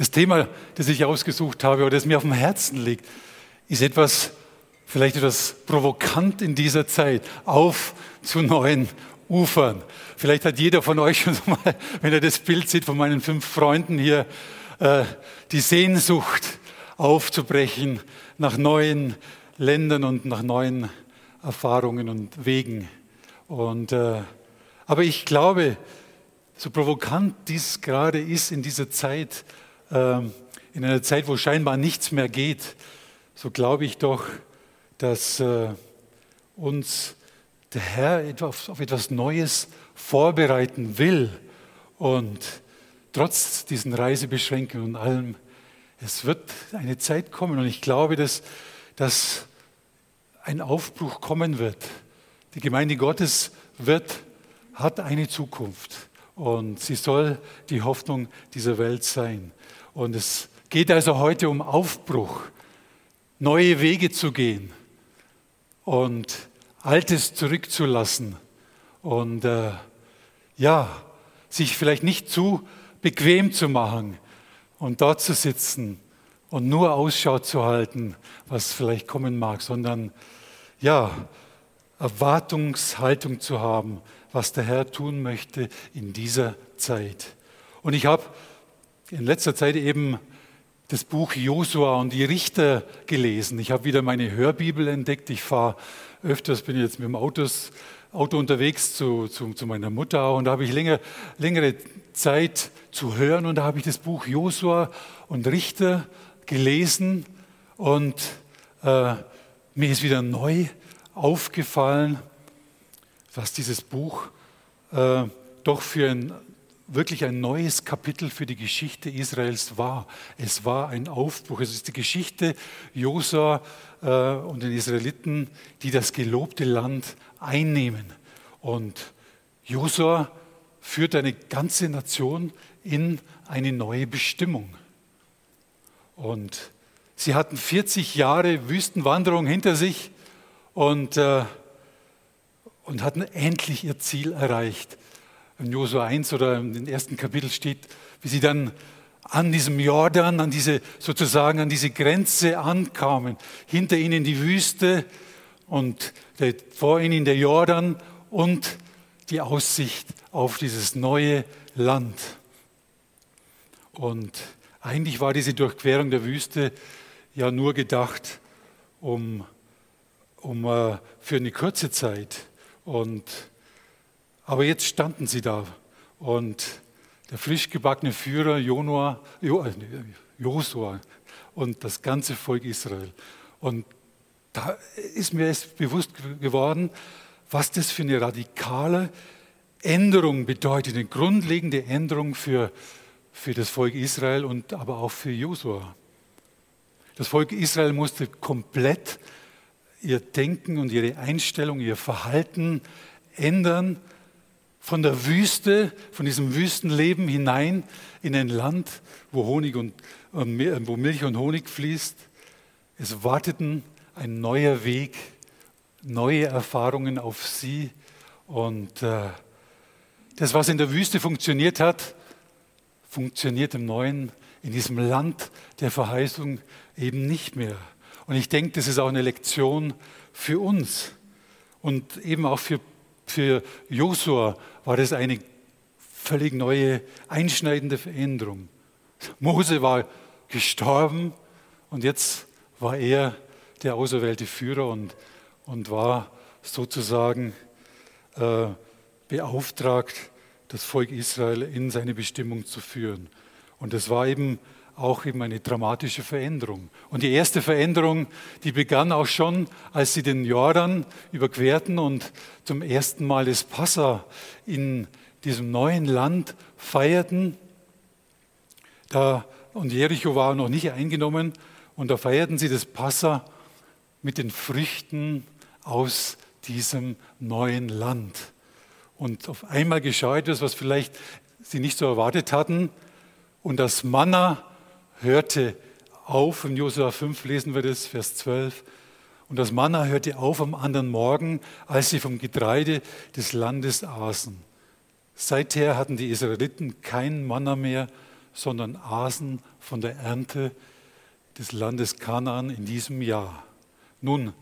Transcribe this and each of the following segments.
Das Thema, das ich ausgesucht habe oder das mir auf dem Herzen liegt, ist etwas, vielleicht etwas provokant in dieser Zeit, auf zu neuen Ufern. Vielleicht hat jeder von euch schon mal, wenn er das Bild sieht von meinen fünf Freunden hier, äh, die Sehnsucht aufzubrechen nach neuen Ländern und nach neuen Erfahrungen und Wegen. Und, äh, aber ich glaube, so provokant dies gerade ist in dieser Zeit, ähm, in einer Zeit, wo scheinbar nichts mehr geht, so glaube ich doch, dass äh, uns der Herr auf etwas Neues vorbereiten will. Und trotz diesen Reisebeschränkungen und allem, es wird eine Zeit kommen und ich glaube, dass, dass ein Aufbruch kommen wird. Die Gemeinde Gottes wird, hat eine Zukunft und sie soll die Hoffnung dieser Welt sein. Und es geht also heute um Aufbruch, neue Wege zu gehen und Altes zurückzulassen und äh, ja, sich vielleicht nicht zu bequem zu machen und dort zu sitzen und nur Ausschau zu halten, was vielleicht kommen mag, sondern ja, Erwartungshaltung zu haben, was der Herr tun möchte in dieser Zeit. Und ich habe in letzter Zeit eben das Buch Josua und die Richter gelesen. Ich habe wieder meine Hörbibel entdeckt. Ich fahre öfters, bin jetzt mit dem Autos, Auto unterwegs zu, zu, zu meiner Mutter und da habe ich länger, längere Zeit zu hören und da habe ich das Buch Josua und Richter gelesen und äh, mir ist wieder neu aufgefallen, was dieses Buch äh, doch für ein wirklich ein neues Kapitel für die Geschichte Israels war. Es war ein Aufbruch. Es ist die Geschichte Josua äh, und den Israeliten, die das gelobte Land einnehmen. Und Josua führt eine ganze Nation in eine neue Bestimmung. Und sie hatten 40 Jahre Wüstenwanderung hinter sich und, äh, und hatten endlich ihr Ziel erreicht in Josua 1 oder im ersten Kapitel steht, wie sie dann an diesem Jordan, an diese, sozusagen an diese Grenze ankamen. Hinter ihnen die Wüste und der, vor ihnen der Jordan und die Aussicht auf dieses neue Land. Und eigentlich war diese Durchquerung der Wüste ja nur gedacht, um, um uh, für eine kurze Zeit. Und aber jetzt standen sie da und der frisch gebackene Führer Jonua, äh, Josua und das ganze Volk Israel. Und da ist mir erst bewusst geworden, was das für eine radikale Änderung bedeutet, eine grundlegende Änderung für, für das Volk Israel und aber auch für Josua. Das Volk Israel musste komplett ihr Denken und ihre Einstellung, ihr Verhalten ändern von der Wüste, von diesem Wüstenleben hinein in ein Land, wo, Honig und, wo Milch und Honig fließt. Es warteten ein neuer Weg, neue Erfahrungen auf sie. Und äh, das, was in der Wüste funktioniert hat, funktioniert im Neuen, in diesem Land der Verheißung eben nicht mehr. Und ich denke, das ist auch eine Lektion für uns und eben auch für für Josua war das eine völlig neue, einschneidende Veränderung. Mose war gestorben und jetzt war er der auserwählte Führer und, und war sozusagen äh, beauftragt, das Volk Israel in seine Bestimmung zu führen. Und das war eben auch eben eine dramatische Veränderung. Und die erste Veränderung, die begann auch schon, als sie den Jordan überquerten und zum ersten Mal das Passa in diesem neuen Land feierten. Da, und Jericho war noch nicht eingenommen und da feierten sie das Passa mit den Früchten aus diesem neuen Land. Und auf einmal geschah etwas, was vielleicht sie nicht so erwartet hatten. Und das Manna hörte auf, in Josua 5 lesen wir das, Vers 12. Und das Manna hörte auf am anderen Morgen, als sie vom Getreide des Landes aßen. Seither hatten die Israeliten kein Manna mehr, sondern aßen von der Ernte des Landes Kanaan in diesem Jahr. Nun,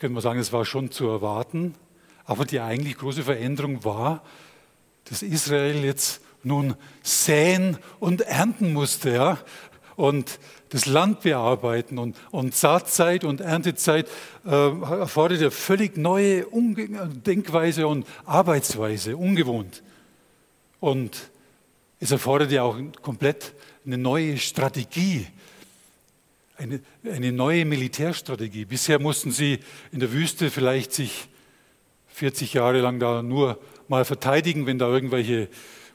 könnte man sagen, es war schon zu erwarten, aber die eigentlich große Veränderung war, dass Israel jetzt nun säen und ernten musste. Ja? Und das Land bearbeiten und, und Saatzeit und Erntezeit äh, erfordert eine völlig neue Umge Denkweise und Arbeitsweise, ungewohnt. Und es erfordert ja auch komplett eine neue Strategie, eine, eine neue Militärstrategie. Bisher mussten sie in der Wüste vielleicht sich 40 Jahre lang da nur mal verteidigen, wenn da irgendwelche,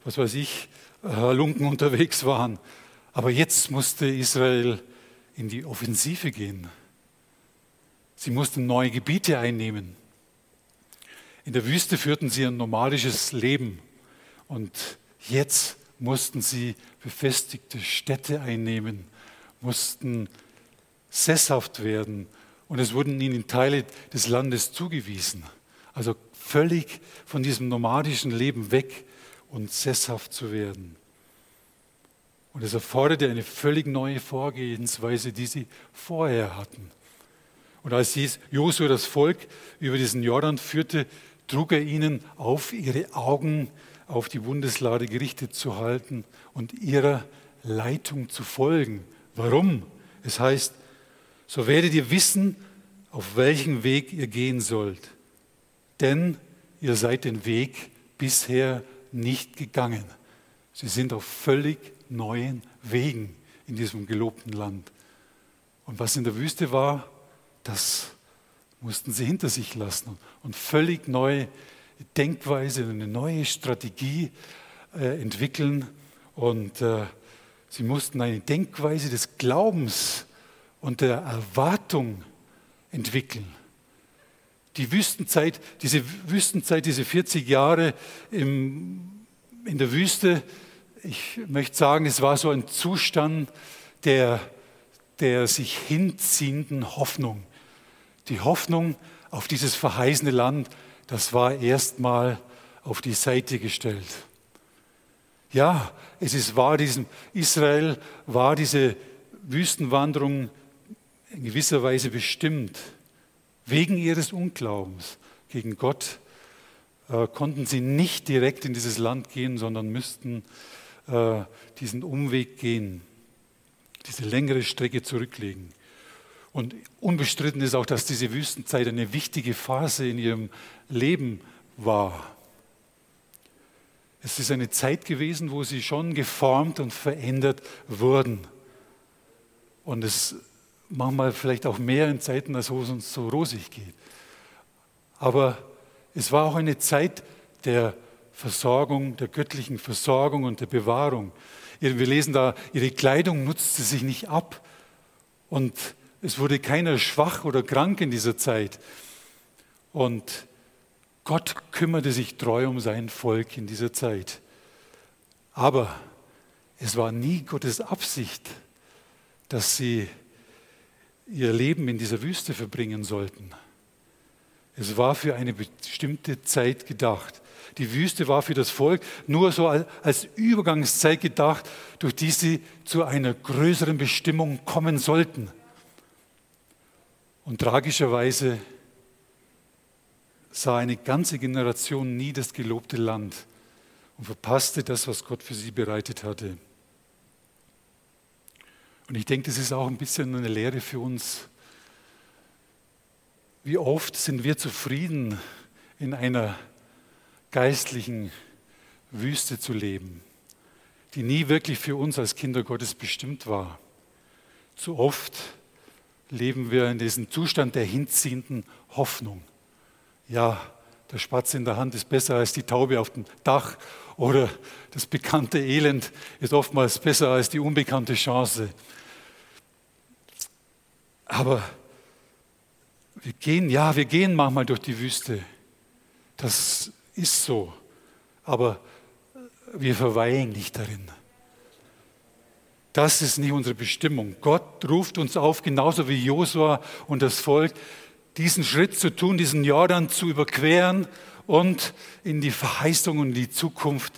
was weiß ich, Halunken unterwegs waren. Aber jetzt musste Israel in die Offensive gehen. Sie mussten neue Gebiete einnehmen. In der Wüste führten sie ein nomadisches Leben und jetzt mussten sie befestigte Städte einnehmen, mussten sesshaft werden und es wurden ihnen Teile des Landes zugewiesen. Also völlig von diesem nomadischen Leben weg und sesshaft zu werden. Und es erforderte eine völlig neue Vorgehensweise, die sie vorher hatten. Und als Josua das Volk über diesen Jordan führte, trug er ihnen auf, ihre Augen auf die Bundeslade gerichtet zu halten und ihrer Leitung zu folgen. Warum? Es heißt, so werdet ihr wissen, auf welchen Weg ihr gehen sollt. Denn ihr seid den Weg bisher nicht gegangen. Sie sind auf völlig neuen Wegen in diesem gelobten Land. Und was in der Wüste war, das mussten sie hinter sich lassen und völlig neue Denkweise, eine neue Strategie äh, entwickeln. Und äh, sie mussten eine Denkweise des Glaubens und der Erwartung entwickeln. Die Wüstenzeit, diese Wüstenzeit, diese 40 Jahre im, in der Wüste, ich möchte sagen, es war so ein Zustand der, der sich hinziehenden Hoffnung. Die Hoffnung auf dieses verheißene Land, das war erstmal auf die Seite gestellt. Ja, es ist wahr, diesem Israel war diese Wüstenwanderung in gewisser Weise bestimmt. Wegen ihres Unglaubens gegen Gott äh, konnten sie nicht direkt in dieses Land gehen, sondern müssten äh, diesen Umweg gehen, diese längere Strecke zurücklegen. Und unbestritten ist auch, dass diese Wüstenzeit eine wichtige Phase in ihrem Leben war. Es ist eine Zeit gewesen, wo sie schon geformt und verändert wurden. Und es manchmal vielleicht auch mehr in Zeiten, als wo es uns so rosig geht. Aber es war auch eine Zeit der Versorgung, der göttlichen Versorgung und der Bewahrung. Wir lesen da, ihre Kleidung nutzte sich nicht ab und es wurde keiner schwach oder krank in dieser Zeit. Und Gott kümmerte sich treu um sein Volk in dieser Zeit. Aber es war nie Gottes Absicht, dass sie ihr Leben in dieser Wüste verbringen sollten. Es war für eine bestimmte Zeit gedacht. Die Wüste war für das Volk nur so als Übergangszeit gedacht, durch die sie zu einer größeren Bestimmung kommen sollten. Und tragischerweise sah eine ganze Generation nie das gelobte Land und verpasste das, was Gott für sie bereitet hatte. Und ich denke, das ist auch ein bisschen eine Lehre für uns. Wie oft sind wir zufrieden in einer geistlichen Wüste zu leben, die nie wirklich für uns als Kinder Gottes bestimmt war. Zu oft leben wir in diesem Zustand der hinziehenden Hoffnung. Ja, der Spatz in der Hand ist besser als die Taube auf dem Dach oder das bekannte Elend ist oftmals besser als die unbekannte Chance. Aber wir gehen, ja, wir gehen manchmal durch die Wüste. Das ist so, aber wir verweilen nicht darin. Das ist nicht unsere Bestimmung. Gott ruft uns auf, genauso wie Josua und das Volk, diesen Schritt zu tun, diesen Jordan zu überqueren und in die Verheißung und die Zukunft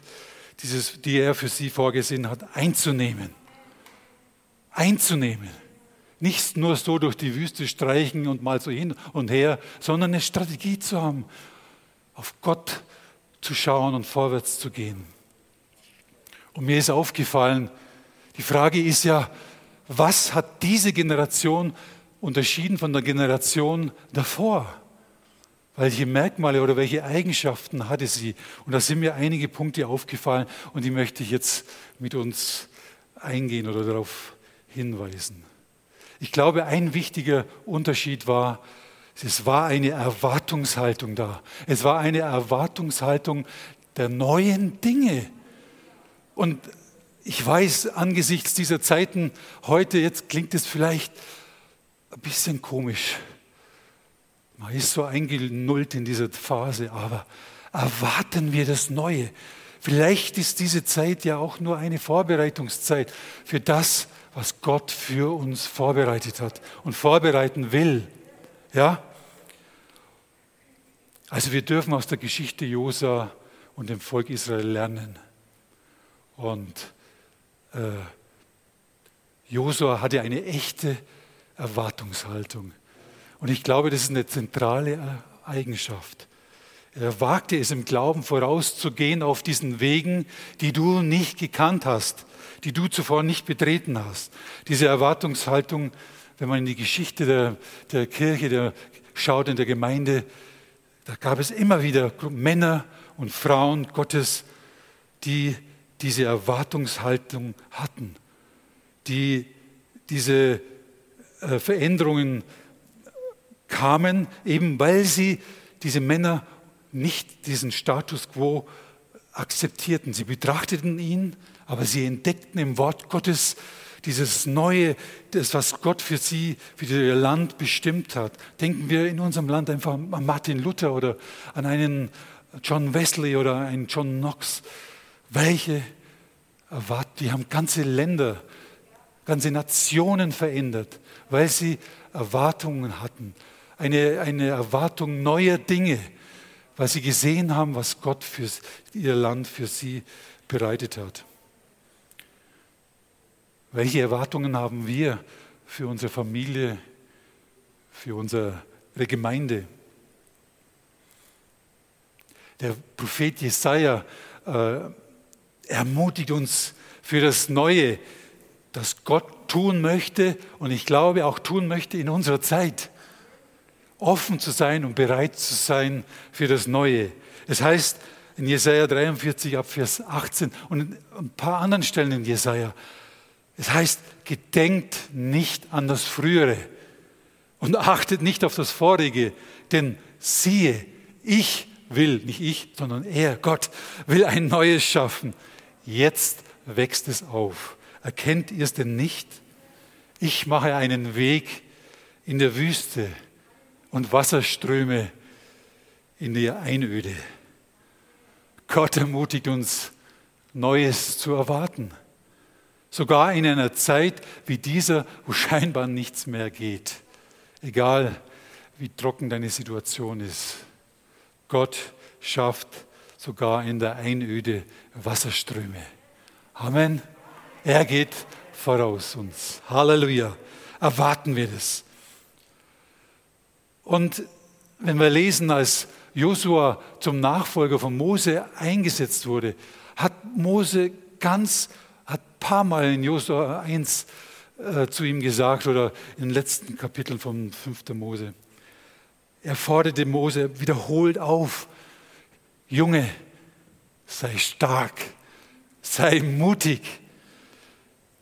dieses, die er für sie vorgesehen hat, einzunehmen. Einzunehmen. Nicht nur so durch die Wüste streichen und mal so hin und her, sondern eine Strategie zu haben, auf Gott zu schauen und vorwärts zu gehen. Und mir ist aufgefallen, die Frage ist ja, was hat diese Generation unterschieden von der Generation davor? Welche Merkmale oder welche Eigenschaften hatte sie? Und da sind mir einige Punkte aufgefallen und die möchte ich jetzt mit uns eingehen oder darauf hinweisen. Ich glaube, ein wichtiger Unterschied war, es war eine Erwartungshaltung da. Es war eine Erwartungshaltung der neuen Dinge. Und ich weiß, angesichts dieser Zeiten heute, jetzt klingt es vielleicht ein bisschen komisch. Man ist so eingenullt in dieser Phase, aber erwarten wir das Neue. Vielleicht ist diese Zeit ja auch nur eine Vorbereitungszeit für das, was Gott für uns vorbereitet hat und vorbereiten will. Ja? Also wir dürfen aus der Geschichte Josa und dem Volk Israel lernen. Und äh, Josua hatte eine echte Erwartungshaltung. Und ich glaube, das ist eine zentrale Eigenschaft. Er wagte es im Glauben vorauszugehen auf diesen Wegen, die du nicht gekannt hast die du zuvor nicht betreten hast. Diese Erwartungshaltung, wenn man in die Geschichte der, der Kirche der, schaut, in der Gemeinde, da gab es immer wieder Männer und Frauen Gottes, die diese Erwartungshaltung hatten, die diese äh, Veränderungen kamen, eben weil sie, diese Männer, nicht diesen Status quo akzeptierten. Sie betrachteten ihn aber sie entdeckten im Wort Gottes dieses Neue, das, was Gott für sie, für ihr Land bestimmt hat. Denken wir in unserem Land einfach an Martin Luther oder an einen John Wesley oder einen John Knox. Welche erwarten, die haben ganze Länder, ganze Nationen verändert, weil sie Erwartungen hatten. Eine, eine Erwartung neuer Dinge, weil sie gesehen haben, was Gott für ihr Land für sie bereitet hat. Welche Erwartungen haben wir für unsere Familie, für unsere Gemeinde? Der Prophet Jesaja äh, ermutigt uns für das Neue, das Gott tun möchte und ich glaube auch tun möchte in unserer Zeit. Offen zu sein und bereit zu sein für das Neue. Es heißt in Jesaja 43 ab Vers 18 und ein paar anderen Stellen in Jesaja, es heißt, gedenkt nicht an das Frühere und achtet nicht auf das Vorige, denn siehe, ich will, nicht ich, sondern er, Gott, will ein Neues schaffen. Jetzt wächst es auf. Erkennt ihr es denn nicht? Ich mache einen Weg in der Wüste und Wasserströme in der Einöde. Gott ermutigt uns, Neues zu erwarten. Sogar in einer Zeit wie dieser, wo scheinbar nichts mehr geht. Egal wie trocken deine Situation ist. Gott schafft sogar in der Einöde Wasserströme. Amen. Er geht voraus uns. Halleluja. Erwarten wir das. Und wenn wir lesen, als Josua zum Nachfolger von Mose eingesetzt wurde, hat Mose ganz hat ein paar Mal in Josua 1 äh, zu ihm gesagt oder in den letzten Kapiteln von 5. Mose. Er forderte Mose wiederholt auf, Junge, sei stark, sei mutig.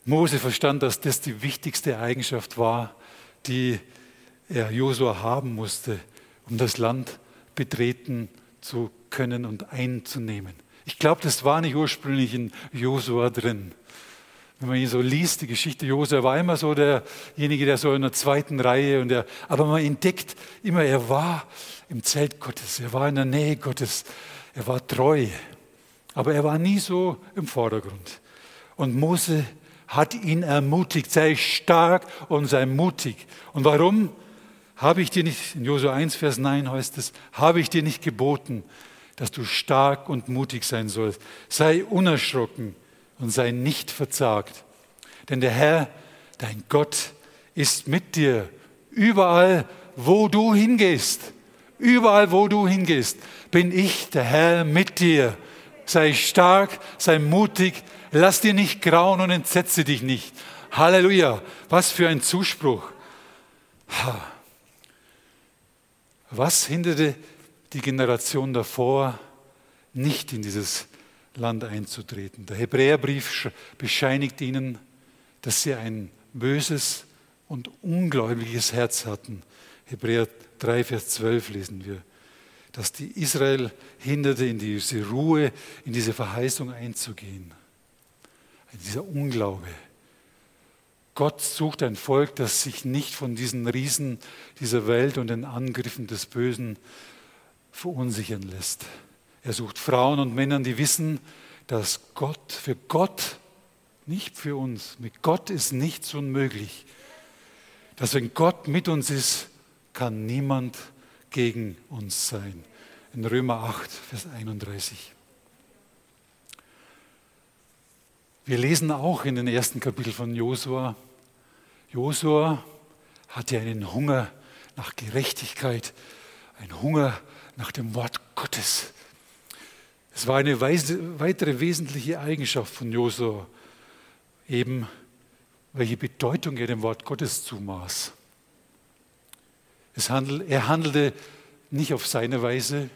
Mose verstand, dass das die wichtigste Eigenschaft war, die er Josua haben musste, um das Land betreten zu können und einzunehmen. Ich glaube, das war nicht ursprünglich in Josua drin. Wenn man ihn so liest, die Geschichte Josua war immer so derjenige, der so in der zweiten Reihe und der, aber man entdeckt immer, er war im Zelt Gottes, er war in der Nähe Gottes, er war treu, aber er war nie so im Vordergrund. Und Mose hat ihn ermutigt, sei stark und sei mutig. Und warum? Habe ich dir nicht, in Josua 1, Vers 9 heißt es, habe ich dir nicht geboten, dass du stark und mutig sein sollst. Sei unerschrocken und sei nicht verzagt. Denn der Herr, dein Gott, ist mit dir überall, wo du hingehst. Überall, wo du hingehst, bin ich, der Herr, mit dir. Sei stark, sei mutig, lass dir nicht grauen und entsetze dich nicht. Halleluja, was für ein Zuspruch. Was hinderte die Generation davor, nicht in dieses Land einzutreten? Der Hebräerbrief bescheinigt ihnen, dass sie ein böses und ungläubiges Herz hatten. Hebräer 3, Vers 12 lesen wir, dass die Israel hinderte, in diese Ruhe, in diese Verheißung einzugehen. Dieser Unglaube. Gott sucht ein Volk, das sich nicht von diesen Riesen dieser Welt und den Angriffen des Bösen verunsichern lässt. Er sucht Frauen und Männer, die wissen, dass Gott, für Gott, nicht für uns, mit Gott ist nichts unmöglich. Dass wenn Gott mit uns ist, kann niemand gegen uns sein. In Römer 8, Vers 31. Wir lesen auch in den ersten Kapitel von Josua, Josua hatte einen Hunger nach Gerechtigkeit, einen Hunger nach dem Wort Gottes. Es war eine weitere wesentliche Eigenschaft von Josua, eben welche Bedeutung er dem Wort Gottes zumaß. Handel, er handelte nicht auf seine Weise,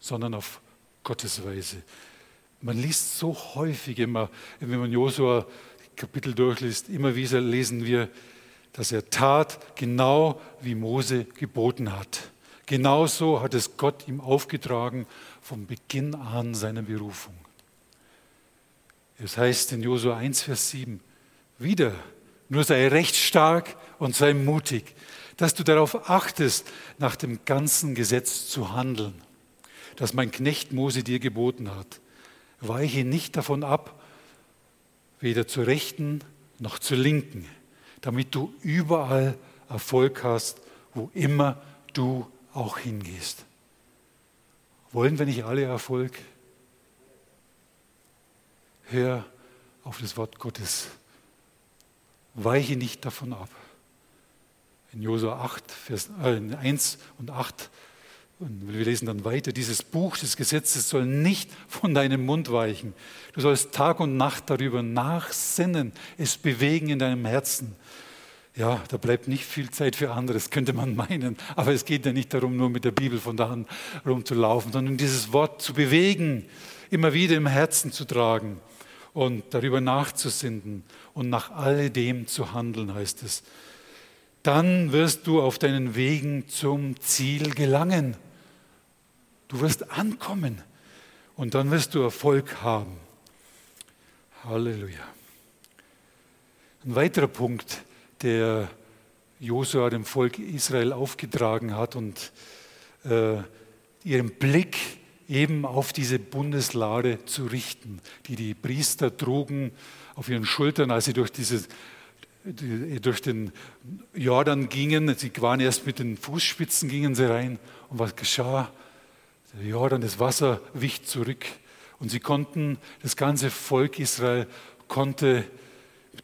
sondern auf Gottes Weise. Man liest so häufig immer, wenn man Josua Kapitel durchliest, immer wieder lesen wir, dass er tat genau wie Mose geboten hat. Genauso hat es Gott ihm aufgetragen vom Beginn an seiner Berufung. Es heißt in Josua 1, Vers 7, wieder, nur sei recht stark und sei mutig, dass du darauf achtest, nach dem ganzen Gesetz zu handeln, das mein Knecht Mose dir geboten hat weiche nicht davon ab, weder zur rechten noch zur linken, damit du überall Erfolg hast, wo immer du auch hingehst. Wollen wir nicht alle Erfolg? Hör auf das Wort Gottes. Weiche nicht davon ab. In Josua 8, Vers äh, 1 und 8 und wir lesen dann weiter, dieses Buch des Gesetzes soll nicht von deinem Mund weichen. Du sollst Tag und Nacht darüber nachsinnen, es bewegen in deinem Herzen. Ja, da bleibt nicht viel Zeit für anderes, könnte man meinen. Aber es geht ja nicht darum, nur mit der Bibel von da an rumzulaufen, sondern dieses Wort zu bewegen, immer wieder im Herzen zu tragen und darüber nachzusinnen und nach alledem zu handeln, heißt es. Dann wirst du auf deinen Wegen zum Ziel gelangen. Du wirst ankommen und dann wirst du Erfolg haben. Halleluja. Ein weiterer Punkt, der Josua dem Volk Israel aufgetragen hat und äh, ihren Blick eben auf diese Bundeslade zu richten, die die Priester trugen auf ihren Schultern, als sie durch, dieses, durch den Jordan gingen. Sie waren erst mit den Fußspitzen, gingen sie rein. Und was geschah? Der Jordan, das Wasser wich zurück und sie konnten, das ganze Volk Israel konnte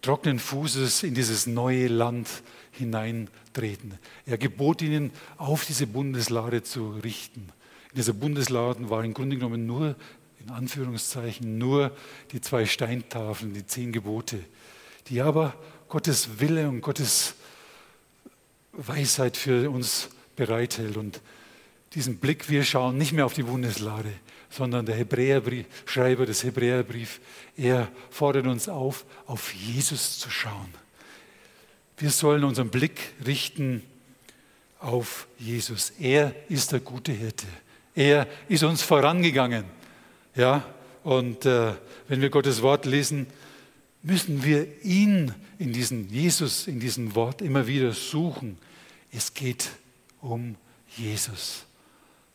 trockenen Fußes in dieses neue Land hineintreten. Er gebot ihnen, auf diese Bundeslade zu richten. In dieser Bundeslade war im Grunde genommen nur, in Anführungszeichen, nur die zwei Steintafeln, die zehn Gebote, die aber Gottes Wille und Gottes Weisheit für uns bereithält. Und diesen Blick, wir schauen nicht mehr auf die Bundeslade, sondern der Hebräerbrief, Schreiber des Hebräerbriefs, er fordert uns auf, auf Jesus zu schauen. Wir sollen unseren Blick richten auf Jesus. Er ist der gute Hirte. Er ist uns vorangegangen. Ja, und äh, wenn wir Gottes Wort lesen, müssen wir ihn in diesem Jesus, in diesem Wort immer wieder suchen. Es geht um Jesus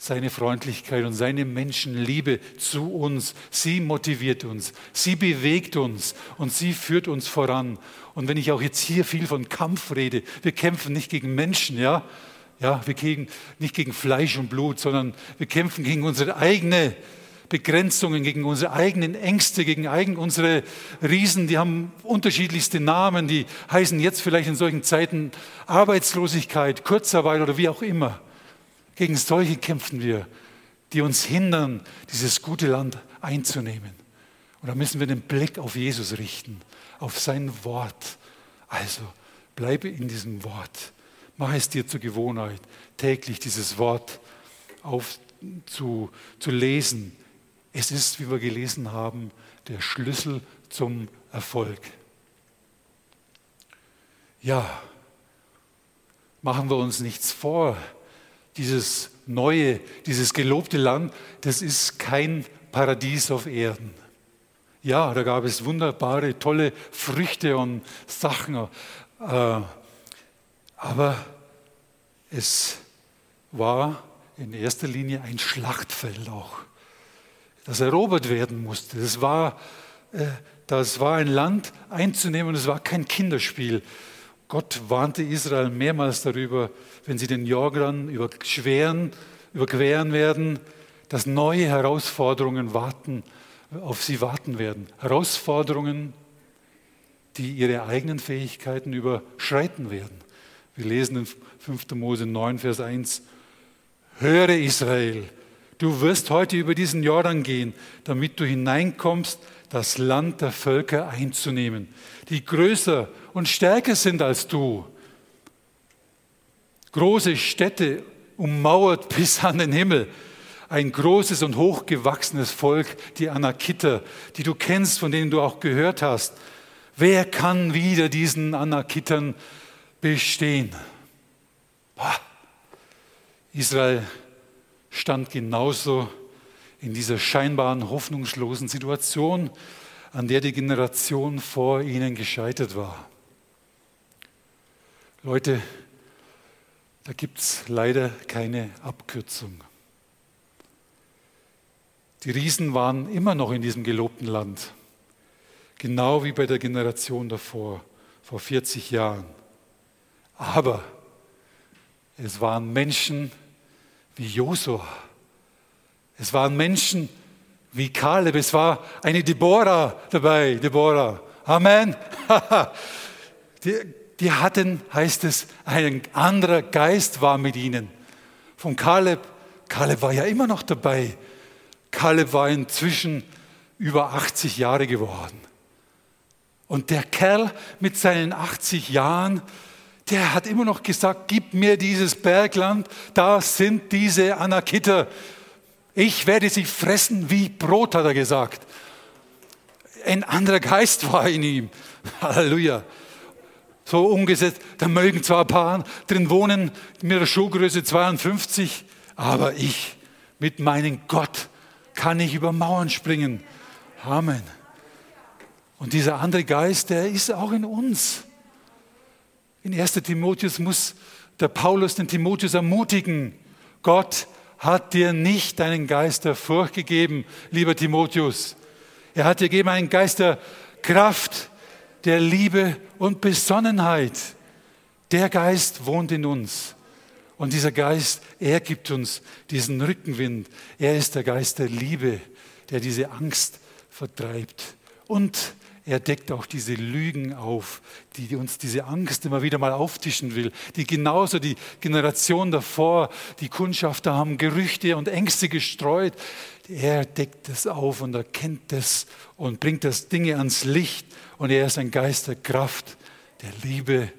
seine Freundlichkeit und seine Menschenliebe zu uns. Sie motiviert uns, sie bewegt uns und sie führt uns voran. Und wenn ich auch jetzt hier viel von Kampf rede, wir kämpfen nicht gegen Menschen, ja. Ja, wir kämpfen nicht gegen Fleisch und Blut, sondern wir kämpfen gegen unsere eigene Begrenzungen, gegen unsere eigenen Ängste, gegen eigen, unsere Riesen, die haben unterschiedlichste Namen, die heißen jetzt vielleicht in solchen Zeiten Arbeitslosigkeit, Kurzarbeit oder wie auch immer. Gegen solche kämpfen wir, die uns hindern, dieses gute Land einzunehmen. Und da müssen wir den Blick auf Jesus richten, auf sein Wort. Also bleibe in diesem Wort. Mach es dir zur Gewohnheit, täglich dieses Wort auf, zu, zu lesen, es ist, wie wir gelesen haben, der Schlüssel zum Erfolg. Ja, machen wir uns nichts vor. Dieses neue, dieses gelobte Land, das ist kein Paradies auf Erden. Ja, da gab es wunderbare, tolle Früchte und Sachen. Äh, aber es war in erster Linie ein Schlachtfeld auch das erobert werden musste. Das war, äh, das war ein Land einzunehmen und es war kein Kinderspiel. Gott warnte Israel mehrmals darüber, wenn sie den Jordan überqueren, überqueren werden, dass neue Herausforderungen warten, auf sie warten werden. Herausforderungen, die ihre eigenen Fähigkeiten überschreiten werden. Wir lesen in 5. Mose 9, Vers 1, Höre Israel, Du wirst heute über diesen Jordan gehen, damit du hineinkommst, das Land der Völker einzunehmen, die größer und stärker sind als du. Große Städte ummauert bis an den Himmel. Ein großes und hochgewachsenes Volk, die Anakiter, die du kennst, von denen du auch gehört hast. Wer kann wieder diesen Anakitern bestehen? Israel stand genauso in dieser scheinbaren hoffnungslosen Situation, an der die Generation vor ihnen gescheitert war. Leute, da gibt es leider keine Abkürzung. Die Riesen waren immer noch in diesem gelobten Land, genau wie bei der Generation davor, vor 40 Jahren. Aber es waren Menschen, wie Josua. Es waren Menschen wie Kaleb. Es war eine Deborah dabei. Deborah. Amen. die, die hatten, heißt es, ein anderer Geist war mit ihnen. Von Kaleb. Kaleb war ja immer noch dabei. Kaleb war inzwischen über 80 Jahre geworden. Und der Kerl mit seinen 80 Jahren, der hat immer noch gesagt, gib mir dieses Bergland, da sind diese Anakiter. Ich werde sie fressen wie Brot, hat er gesagt. Ein anderer Geist war in ihm. Halleluja. So umgesetzt, da mögen zwar ein paar drin wohnen, mit der Schuhgröße 52, aber ich mit meinem Gott kann ich über Mauern springen. Amen. Und dieser andere Geist, der ist auch in uns. In 1. Timotheus muss der Paulus den Timotheus ermutigen. Gott hat dir nicht einen Geist der Furcht gegeben, lieber Timotheus. Er hat dir gegeben einen Geist der Kraft, der Liebe und Besonnenheit. Der Geist wohnt in uns. Und dieser Geist, er gibt uns diesen Rückenwind. Er ist der Geist der Liebe, der diese Angst vertreibt. Und er deckt auch diese Lügen auf, die uns diese Angst immer wieder mal auftischen will, die genauso die Generation davor, die Kundschafter haben Gerüchte und Ängste gestreut. Er deckt das auf und erkennt das und bringt das Dinge ans Licht und er ist ein Geist der Kraft, der Liebe,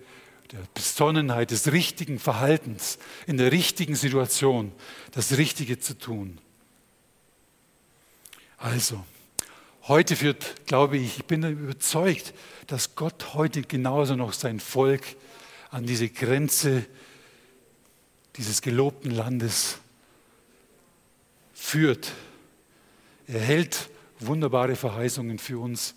der Besonnenheit, des richtigen Verhaltens, in der richtigen Situation das Richtige zu tun. Also, Heute führt, glaube ich, ich bin überzeugt, dass Gott heute genauso noch sein Volk an diese Grenze dieses gelobten Landes führt. Er hält wunderbare Verheißungen für uns,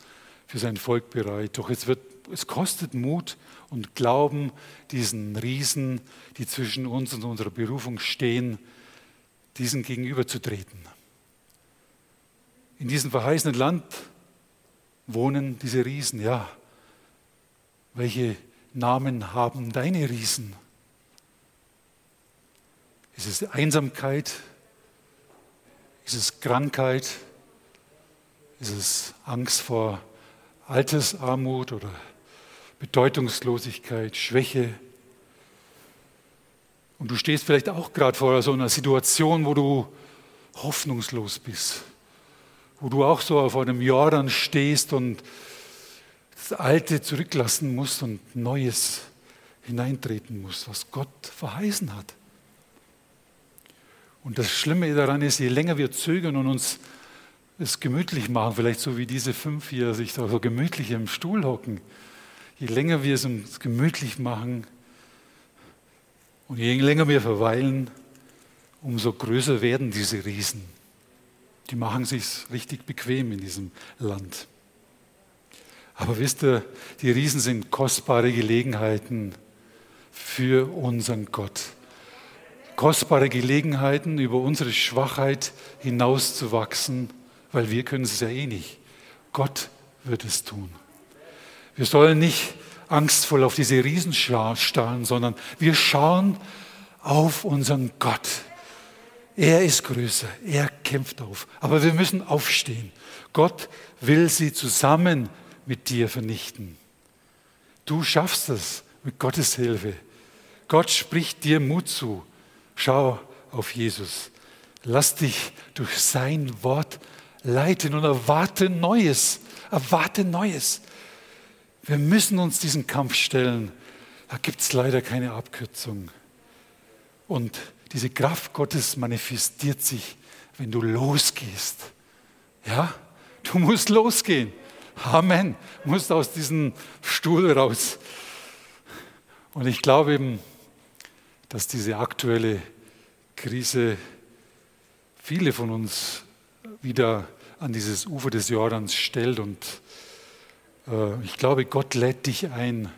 für sein Volk bereit. Doch es, wird, es kostet Mut und Glauben, diesen Riesen, die zwischen uns und unserer Berufung stehen, diesen gegenüberzutreten. In diesem verheißenen Land wohnen diese Riesen, ja. Welche Namen haben deine Riesen? Ist es Einsamkeit? Ist es Krankheit? Ist es Angst vor Altersarmut oder Bedeutungslosigkeit, Schwäche? Und du stehst vielleicht auch gerade vor so einer Situation, wo du hoffnungslos bist, wo du auch so auf einem Jordan stehst und das Alte zurücklassen musst und Neues hineintreten musst, was Gott verheißen hat. Und das Schlimme daran ist, je länger wir zögern und uns es gemütlich machen, vielleicht so wie diese fünf hier sich da so gemütlich im Stuhl hocken, je länger wir es uns gemütlich machen, und je länger wir verweilen, umso größer werden diese Riesen. Die machen sich richtig bequem in diesem Land. Aber wisst ihr, die Riesen sind kostbare Gelegenheiten für unseren Gott. Kostbare Gelegenheiten, über unsere Schwachheit hinauszuwachsen, weil wir können es ja eh nicht. Gott wird es tun. Wir sollen nicht angstvoll auf diese Riesen starren, sondern wir schauen auf unseren Gott. Er ist größer, er kämpft auf. Aber wir müssen aufstehen. Gott will sie zusammen mit dir vernichten. Du schaffst es mit Gottes Hilfe. Gott spricht dir Mut zu. Schau auf Jesus. Lass dich durch sein Wort leiten und erwarte Neues. Erwarte Neues. Wir müssen uns diesen Kampf stellen. Da gibt es leider keine Abkürzung. Und diese Kraft Gottes manifestiert sich, wenn du losgehst. Ja, du musst losgehen. Amen. Du musst aus diesem Stuhl raus. Und ich glaube eben, dass diese aktuelle Krise viele von uns wieder an dieses Ufer des Jordans stellt und äh, ich glaube, Gott lädt dich ein,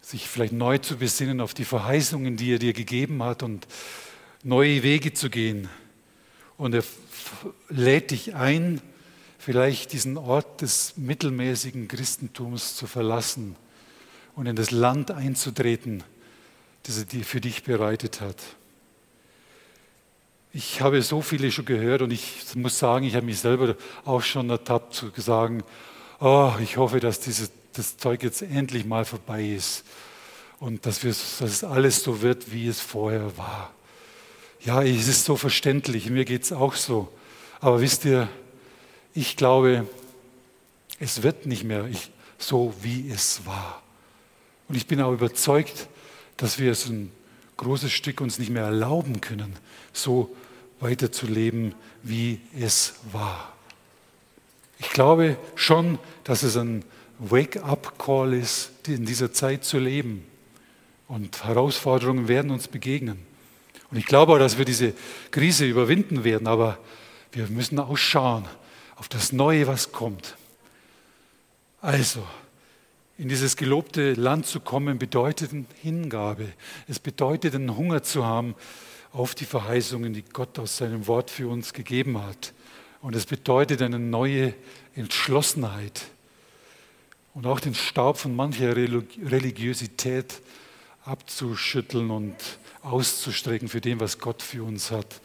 sich vielleicht neu zu besinnen auf die Verheißungen, die er dir gegeben hat und neue Wege zu gehen. Und er lädt dich ein, vielleicht diesen Ort des mittelmäßigen Christentums zu verlassen und in das Land einzutreten, das er dir für dich bereitet hat. Ich habe so viele schon gehört und ich muss sagen, ich habe mich selber auch schon ertappt zu sagen, oh, ich hoffe, dass dieses, das Zeug jetzt endlich mal vorbei ist und dass, wir, dass es alles so wird, wie es vorher war. Ja, es ist so verständlich, mir geht es auch so. Aber wisst ihr, ich glaube, es wird nicht mehr so, wie es war. Und ich bin auch überzeugt, dass wir es ein großes Stück uns nicht mehr erlauben können, so weiterzuleben, wie es war. Ich glaube schon, dass es ein Wake-up-Call ist, in dieser Zeit zu leben. Und Herausforderungen werden uns begegnen. Und ich glaube auch, dass wir diese Krise überwinden werden, aber wir müssen ausschauen auf das Neue, was kommt. Also, in dieses gelobte Land zu kommen, bedeutet Hingabe. Es bedeutet, einen Hunger zu haben auf die Verheißungen, die Gott aus seinem Wort für uns gegeben hat. Und es bedeutet eine neue Entschlossenheit und auch den Staub von mancher Religiosität abzuschütteln und auszustrecken für dem, was Gott für uns hat.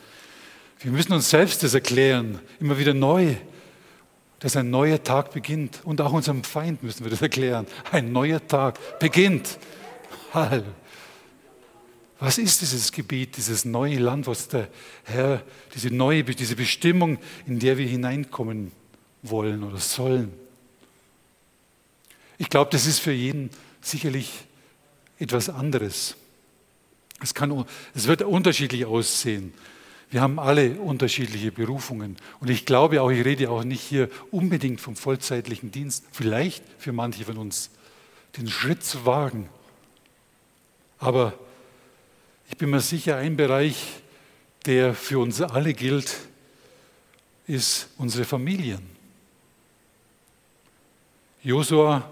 Wir müssen uns selbst das erklären, immer wieder neu, dass ein neuer Tag beginnt. Und auch unserem Feind müssen wir das erklären. Ein neuer Tag beginnt. Halleluja. Was ist dieses Gebiet, dieses neue Land, was der Herr, diese neue, diese Bestimmung, in der wir hineinkommen wollen oder sollen? Ich glaube, das ist für jeden sicherlich etwas anderes. Es, kann, es wird unterschiedlich aussehen. Wir haben alle unterschiedliche Berufungen. Und ich glaube auch, ich rede auch nicht hier unbedingt vom vollzeitlichen Dienst, vielleicht für manche von uns, den Schritt zu wagen. Aber ich bin mir sicher, ein Bereich, der für uns alle gilt, ist unsere Familien. Josua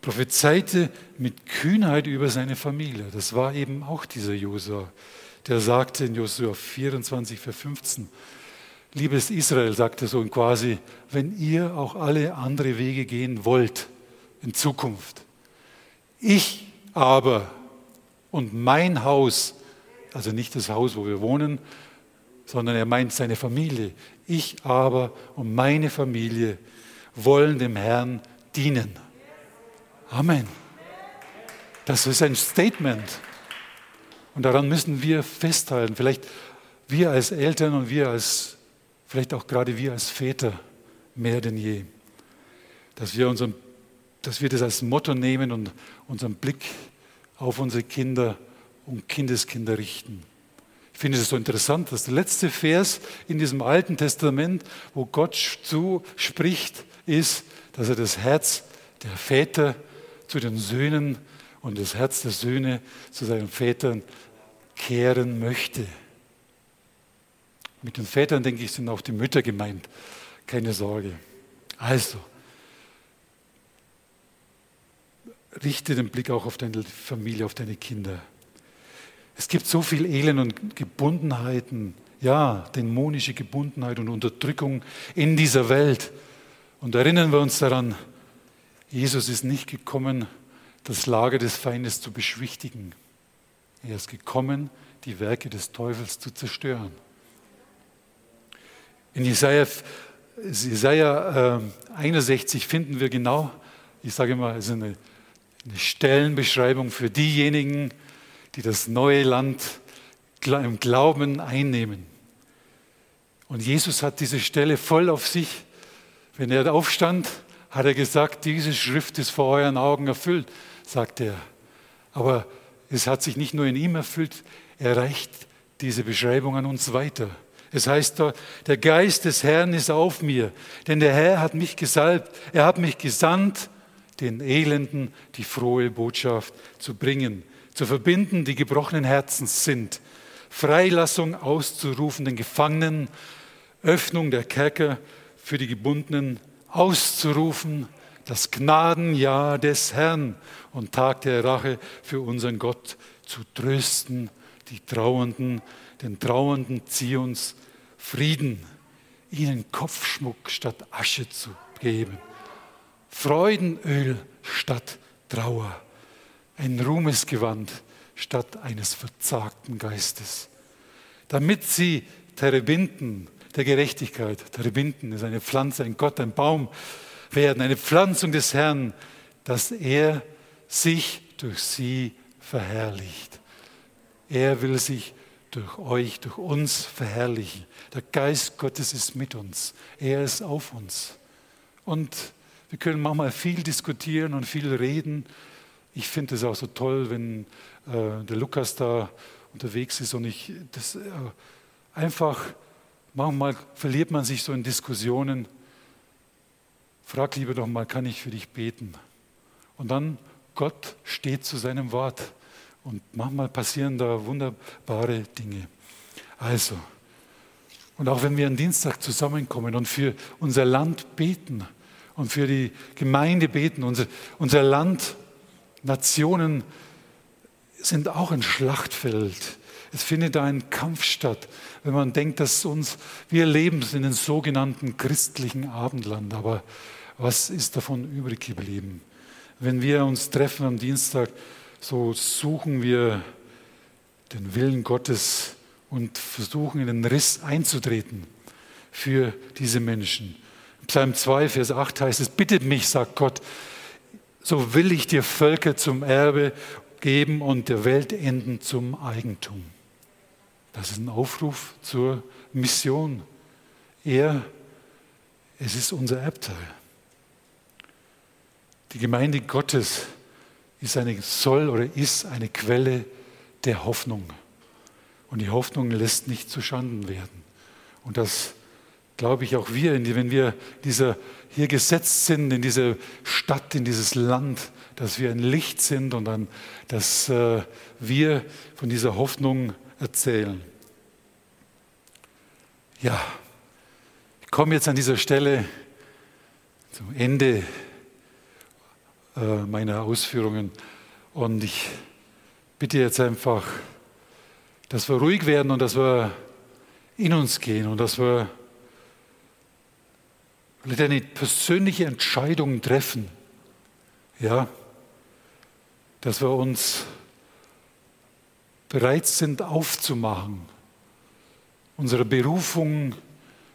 prophezeite mit Kühnheit über seine Familie. Das war eben auch dieser Josua, der sagte in Josua 24, Vers 15, liebes Israel, sagte so quasi, wenn ihr auch alle andere Wege gehen wollt in Zukunft, ich aber und mein Haus also nicht das Haus, wo wir wohnen, sondern er meint seine Familie. Ich aber und meine Familie wollen dem Herrn dienen. Amen. Das ist ein Statement. Und daran müssen wir festhalten. Vielleicht wir als Eltern und wir als, vielleicht auch gerade wir als Väter mehr denn je. Dass wir, unseren, dass wir das als Motto nehmen und unseren Blick auf unsere Kinder und Kindeskinder richten. Ich finde es so interessant, dass der letzte Vers in diesem Alten Testament, wo Gott zuspricht, ist, dass er das Herz der Väter zu den Söhnen und das Herz der Söhne zu seinen Vätern kehren möchte. Mit den Vätern, denke ich, sind auch die Mütter gemeint. Keine Sorge. Also, richte den Blick auch auf deine Familie, auf deine Kinder. Es gibt so viel Elend und Gebundenheiten, ja, dämonische Gebundenheit und Unterdrückung in dieser Welt. Und erinnern wir uns daran, Jesus ist nicht gekommen, das Lager des Feindes zu beschwichtigen. Er ist gekommen, die Werke des Teufels zu zerstören. In Jesaja, Jesaja äh, 61 finden wir genau, ich sage immer, es ist eine, eine Stellenbeschreibung für diejenigen, die das neue Land im Glauben einnehmen. Und Jesus hat diese Stelle voll auf sich. Wenn er aufstand, hat er gesagt, diese Schrift ist vor euren Augen erfüllt, sagt er. Aber es hat sich nicht nur in ihm erfüllt, er reicht diese Beschreibung an uns weiter. Es heißt der Geist des Herrn ist auf mir, denn der Herr hat mich gesalbt, er hat mich gesandt, den Elenden die frohe Botschaft zu bringen, zu verbinden, die gebrochenen Herzens sind, Freilassung auszurufen den Gefangenen, Öffnung der Kerker für die Gebundenen auszurufen, das Gnadenjahr des Herrn und Tag der Rache für unseren Gott zu trösten, die Trauernden, den Trauernden Zions Frieden, ihnen Kopfschmuck statt Asche zu geben, Freudenöl statt Trauer, ein Ruhmesgewand statt eines verzagten Geistes, damit sie Terebinden der Gerechtigkeit, Terebinden ist eine Pflanze, ein Gott, ein Baum, werden, eine Pflanzung des Herrn, dass er sich durch sie verherrlicht. Er will sich durch euch, durch uns verherrlichen. Der Geist Gottes ist mit uns. Er ist auf uns. Und wir können manchmal viel diskutieren und viel reden. Ich finde es auch so toll, wenn äh, der Lukas da unterwegs ist und ich das äh, einfach, manchmal verliert man sich so in Diskussionen Frag lieber doch mal, kann ich für dich beten? Und dann, Gott steht zu seinem Wort. Und manchmal passieren da wunderbare Dinge. Also, und auch wenn wir am Dienstag zusammenkommen und für unser Land beten und für die Gemeinde beten, unser, unser Land, Nationen sind auch ein Schlachtfeld. Es findet da ein Kampf statt, wenn man denkt, dass uns, wir leben in den sogenannten christlichen Abendland, aber was ist davon übrig geblieben? Wenn wir uns treffen am Dienstag, so suchen wir den Willen Gottes und versuchen in den Riss einzutreten für diese Menschen. Psalm 2, Vers 8 heißt es, bittet mich, sagt Gott, so will ich dir Völker zum Erbe geben und der Weltenden zum Eigentum. Das ist ein Aufruf zur Mission. Er, es ist unser Erbteil. Die Gemeinde Gottes ist eine, soll oder ist eine Quelle der Hoffnung. Und die Hoffnung lässt nicht zu Schanden werden. Und das glaube ich auch wir, wenn wir dieser, hier gesetzt sind, in diese Stadt, in dieses Land, dass wir ein Licht sind und dann, dass äh, wir von dieser Hoffnung erzählen. Ja, ich komme jetzt an dieser Stelle zum Ende äh, meine Ausführungen. Und ich bitte jetzt einfach, dass wir ruhig werden und dass wir in uns gehen und dass wir eine persönliche Entscheidung treffen. Ja, dass wir uns bereit sind aufzumachen, unserer Berufung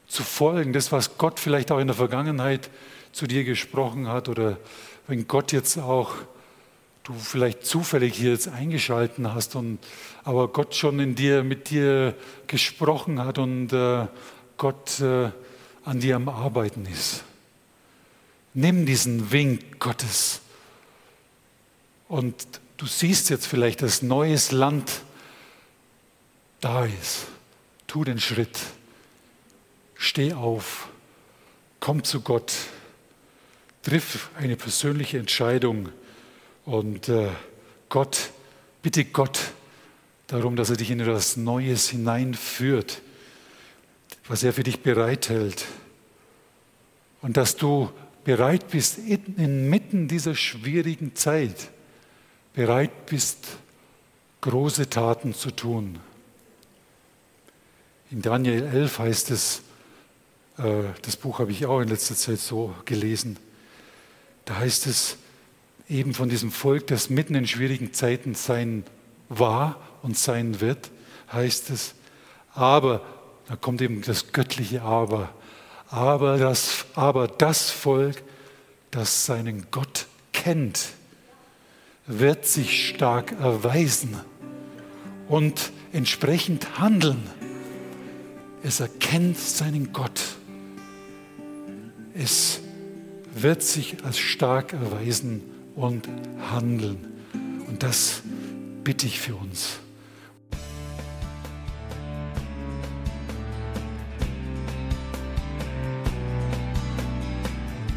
zu folgen, das, was Gott vielleicht auch in der Vergangenheit zu dir gesprochen hat oder wenn Gott jetzt auch, du vielleicht zufällig hier jetzt eingeschalten hast und aber Gott schon in dir, mit dir gesprochen hat und äh, Gott äh, an dir am Arbeiten ist. Nimm diesen Wink Gottes und du siehst jetzt vielleicht, dass neues Land da ist. Tu den Schritt. Steh auf. Komm zu Gott. Triff eine persönliche Entscheidung. Und äh, Gott, bitte Gott darum, dass er dich in etwas Neues hineinführt, was er für dich bereithält. Und dass du bereit bist, inmitten dieser schwierigen Zeit, bereit bist, große Taten zu tun. In Daniel 11 heißt es, äh, das Buch habe ich auch in letzter Zeit so gelesen, da heißt es eben von diesem Volk, das mitten in schwierigen Zeiten sein war und sein wird, heißt es, aber, da kommt eben das göttliche Aber, aber das, aber das Volk, das seinen Gott kennt, wird sich stark erweisen und entsprechend handeln. Es erkennt seinen Gott. Es wird sich als stark erweisen und handeln. Und das bitte ich für uns.